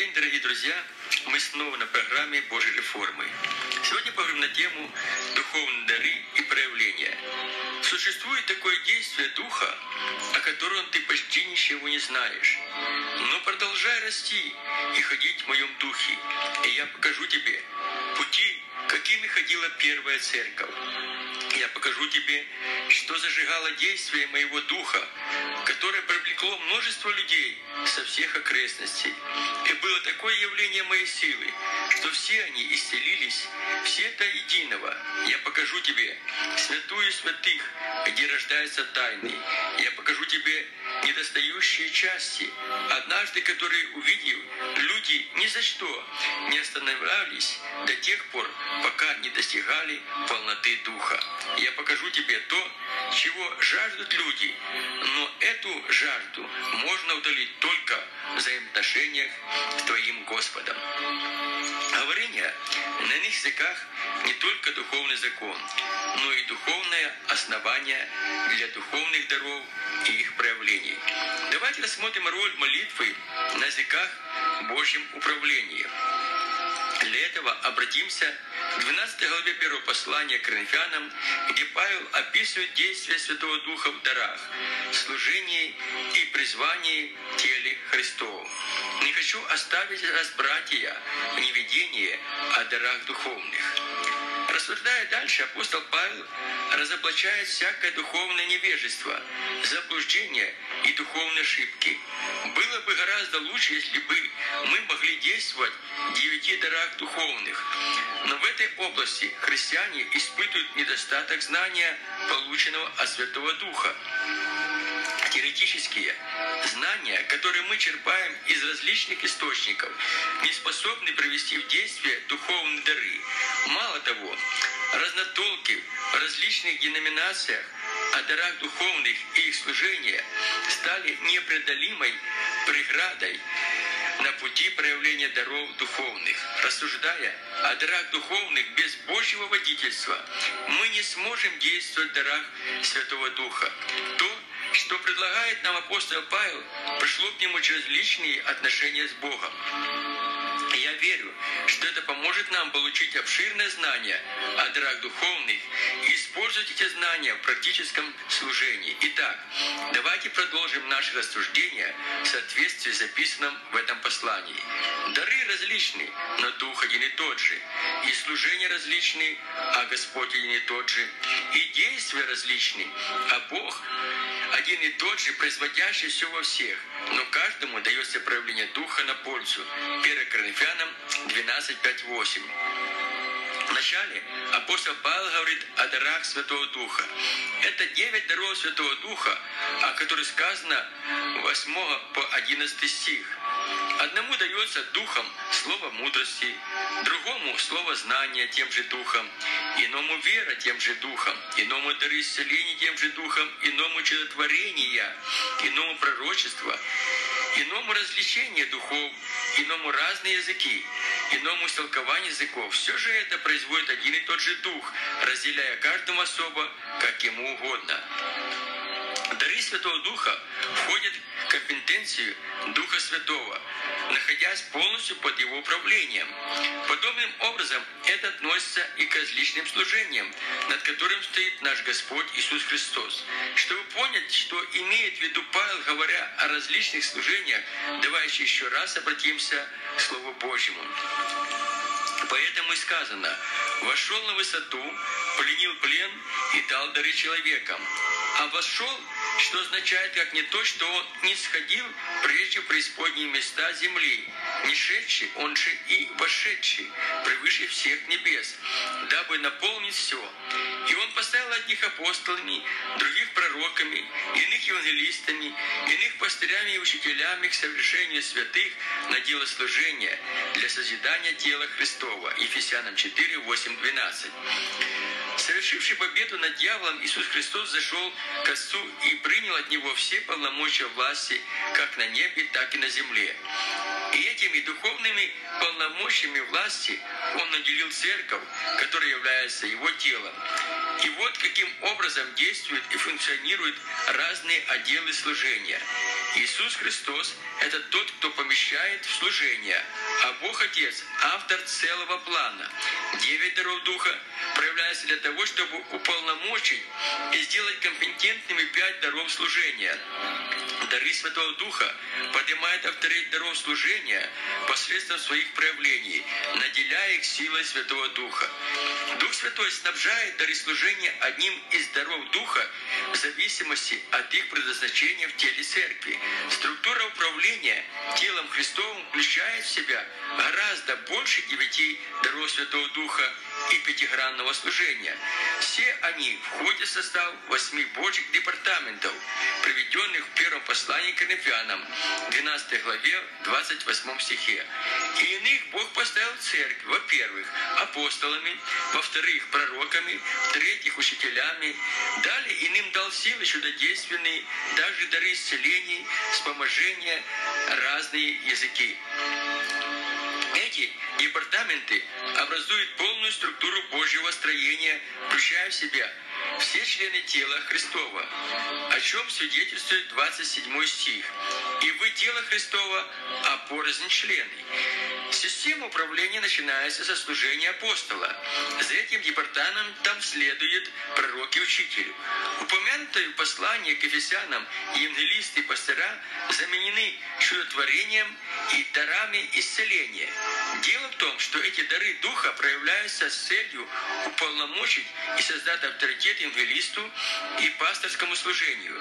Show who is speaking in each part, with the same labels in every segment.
Speaker 1: день, дорогие друзья! Мы снова на программе Божьей реформы. Сегодня поговорим на тему духовные дары и проявления. Существует такое действие Духа, о котором ты почти ничего не знаешь. Но продолжай расти и ходить в моем Духе, и я покажу тебе пути, какими ходила первая церковь. Я покажу тебе, что зажигало действие моего Духа, которое привлекло множество людей со всех окрестностей. И было такое явление моей силы, что все они исцелились, все до единого. Я покажу тебе святую святых, где рождается тайны. Я покажу тебе недостающие части, однажды которые увидев, люди ни за что не останавливались до тех пор, пока не достигали полноты Духа. Я покажу тебе то, чего жаждут люди, но эту жажду можно удалить только в взаимоотношениях с Твоим Господом. Говорение на иных языках не только духовный закон, но и духовное основание для духовных даров и их проявлений. Давайте рассмотрим роль молитвы на языках Божьем управлении. Для этого обратимся к 12 главе первого послания к Коринфянам, где Павел описывает действие Святого Духа в дарах, служении и призвании теле Христову. Не хочу оставить вас, братья, неведении о дарах духовных. Рассуждая дальше, апостол Павел разоблачает всякое духовное невежество, заблуждение и духовные ошибки. Было бы гораздо лучше, если бы мы могли действовать в девяти дарах духовных. Но в этой области христиане испытывают недостаток знания, полученного от Святого Духа теоретические знания, которые мы черпаем из различных источников, не способны привести в действие духовные дары. Мало того, разнотолки в различных деноминациях о дарах духовных и их служения стали непреодолимой преградой на пути проявления даров духовных. Рассуждая о дарах духовных без Божьего водительства, мы не сможем действовать в дарах Святого Духа. То, что предлагает нам апостол Павел, пришло к нему через личные отношения с Богом. Я верю, что это поможет нам получить обширное знание о дарах духовных и использовать эти знания в практическом служении. Итак, давайте продолжим наше рассуждение в соответствии с записанным в этом послании. Дары различны, но Дух один и тот же. И служения различны, а Господь один и тот же. И действия различны, а Бог один и тот же, производящий все во всех, но каждому дается проявление Духа на пользу. 1 Коринфянам 12, 5, 8. Вначале апостол Павел говорит о дарах Святого Духа. Это девять даров Святого Духа, о которых сказано 8 по 11 стих. Одному дается духом слово мудрости, другому слово знания тем же духом, иному вера тем же духом, иному дары исцеления тем же духом, иному чудотворения, иному пророчество, иному развлечение духов, иному разные языки, иному истолкование языков. Все же это производит один и тот же дух, разделяя каждому особо, как ему угодно. Дары Святого Духа входят в компетенцию Духа Святого, находясь полностью под Его управлением. Подобным образом это относится и к различным служениям, над которым стоит наш Господь Иисус Христос. Чтобы понять, что имеет в виду Павел, говоря о различных служениях, давайте еще раз обратимся к Слову Божьему. Поэтому и сказано, вошел на высоту, пленил плен и дал дары человекам. А вошел что означает как не то, что он не сходил прежде в преисподние места земли, не шедший, он же и вошедший, превыше всех небес, дабы наполнить все. И он поставил одних апостолами, других пророками, иных евангелистами, иных пастырями и учителями к совершению святых на дело служения для созидания тела Христова. Ефесянам 4, 8, 12. Совершивший победу над дьяволом, Иисус Христос зашел к Отцу и принял от Него все полномочия власти, как на небе, так и на земле. И этими духовными полномочиями власти Он наделил церковь, которая является Его телом. И вот каким образом действуют и функционируют разные отделы служения. Иисус Христос – это тот, кто помещает в служение, а Бог Отец – автор целого плана. Девять даров Духа проявляются для того, чтобы уполномочить и сделать компетентными пять даров служения. Дары Святого Духа поднимают авторитет даров служения посредством своих проявлений, наделяя их силой Святого Духа. Дух Святой снабжает дары служения одним из даров Духа в зависимости от их предназначения в теле Церкви. Структура управления телом Христовым включает в себя гораздо больше девяти даров Святого Духа и пятигранного служения. Все они входят в состав восьми Божьих департаментов, приведенных в первом послании к Коринфянам, 12 главе, 28 стихе. И иных Бог поставил в церкви, во-первых, апостолами, во-вторых, пророками, в-третьих, учителями. Далее иным дал силы чудодейственные, также дары исцелений, вспоможения, разные языки. Эти департаменты образуют полную структуру Божьего строения, включая в себя все члены тела Христова, о чем свидетельствует 27 стих. «И вы тело Христова, а порознь члены». Система управления начинается со служения апостола. За этим департаментом следует пророк и учитель. Упомянутые в послании к Ефесянам евангелисты и пастора заменены чудотворением и дарами исцеления. Дело в том, что эти дары Духа проявляются с целью уполномочить и создать авторитет евангелисту и пасторскому служению.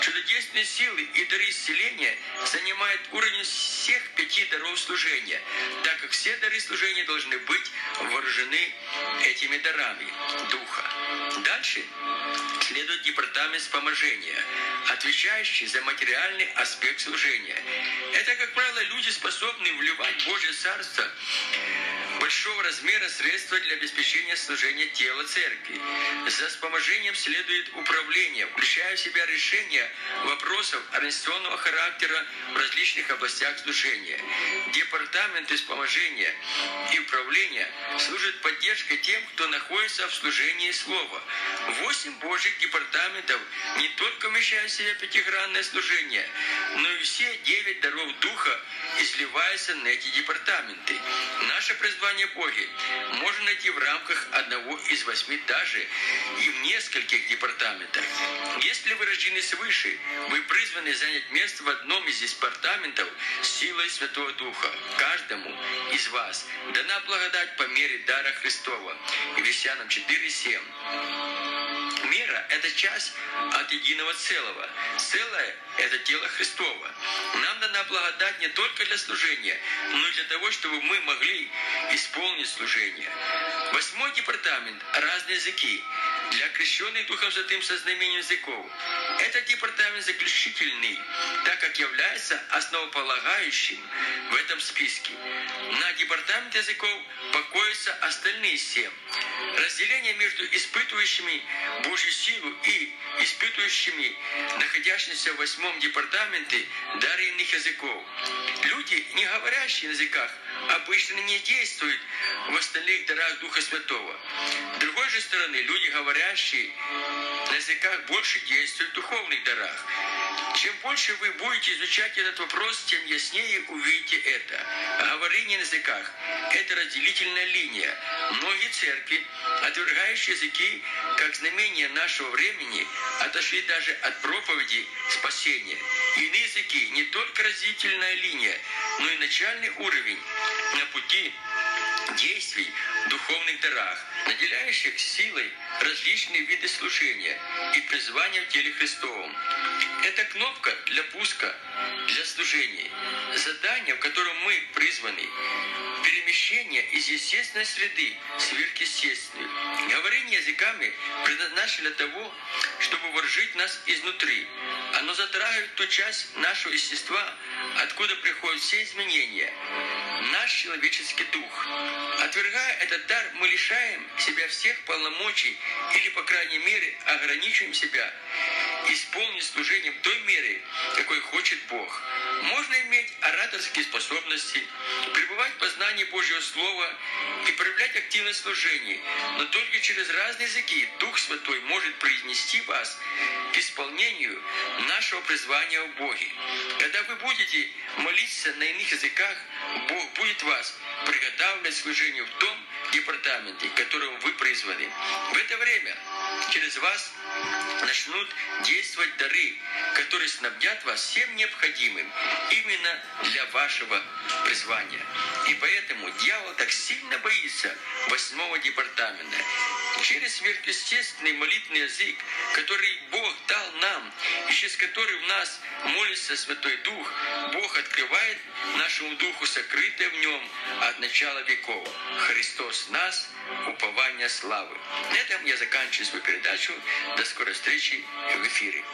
Speaker 1: Чудодейственные силы и дары исцеления занимают уровень всех пяти даров служения, так как все дары служения должны быть вооружены этими дарами Духа. Дальше следует департамент вспоможения, отвечающий за материальный аспект служения. Это, как правило, люди, способные вливать Божье Царство большого размера средства для обеспечения служения тела церкви. За вспоможением следует управление, включая в себя решение вопросов организационного характера в различных областях служения. Департаменты вспоможения и управления служат поддержкой тем, кто находится в служении Слова. Восемь Божьих департаментов не только вмещают в себя пятигранное служение, но и все девять даров Духа изливаются на эти департаменты. Наше призвание Боги можно найти в рамках одного из восьми даже и в нескольких департаментах. Если вы рождены свыше, вы призваны занять место в одном из департаментов силой Святого Духа. Каждому из вас дана благодать по мере дара Христова. Ефесянам 4.7. Мера – это часть от единого целого. Целое – это тело Христово. Нам дана благодать не только для служения, но и для того, чтобы мы могли исполнить служение. Восьмой департамент – разные языки для крещенных Духом Святым со знамением языков. Этот департамент заключительный, так как является основополагающим в этом списке. На департамент языков покоятся остальные семь. Разделение между испытывающими Божью силу и испытывающими, находящимися в восьмом департаменте, дары иных языков. Люди, не говорящие на языках, обычно не действуют в остальных дарах Духа Святого. С другой же стороны, люди, говорящие на языках, больше действуют в духовных дарах. Чем больше вы будете изучать этот вопрос, тем яснее увидите это. Говорение на языках – это разделительная линия. Многие церкви, отвергающие языки как знамение нашего времени, отошли даже от проповеди спасения. Иные языки – не только разделительная линия, начальный уровень на пути действий в духовных дарах, наделяющих силой различные виды служения и призвания в теле Христовом. Это кнопка для пуска, для служения, задание, в котором мы призваны, перемещение из естественной среды в сверхъестественную. Языками предназначено для того, чтобы вооружить нас изнутри. Оно затрагивает ту часть нашего естества, откуда приходят все изменения. Наш человеческий дух. Отвергая этот дар, мы лишаем себя всех полномочий или, по крайней мере, ограничиваем себя исполнить служение в той мере, какой хочет Бог. Можно иметь ораторские способности, пребывать в познании Божьего Слова и проявлять активность служения, но только через разные языки Дух Святой может произнести вас к исполнению нашего призвания в Боге. Когда вы будете молиться на иных языках, Бог будет вас приготавливать служению в том департаменте, которым вы призваны. В это время через вас начнут действовать дары, которые снабдят вас всем необходимым именно для вашего призвания. И поэтому дьявол так сильно боится восьмого департамента. Через сверхъестественный молитвенный язык, который Бог дал нам, и через который в нас молится Святой Дух, Бог открывает нашему Духу сокрытое в нем от начала веков. Христос нас, упование славы. На этом я заканчиваю свою передачу. До скорой встречи в эфире.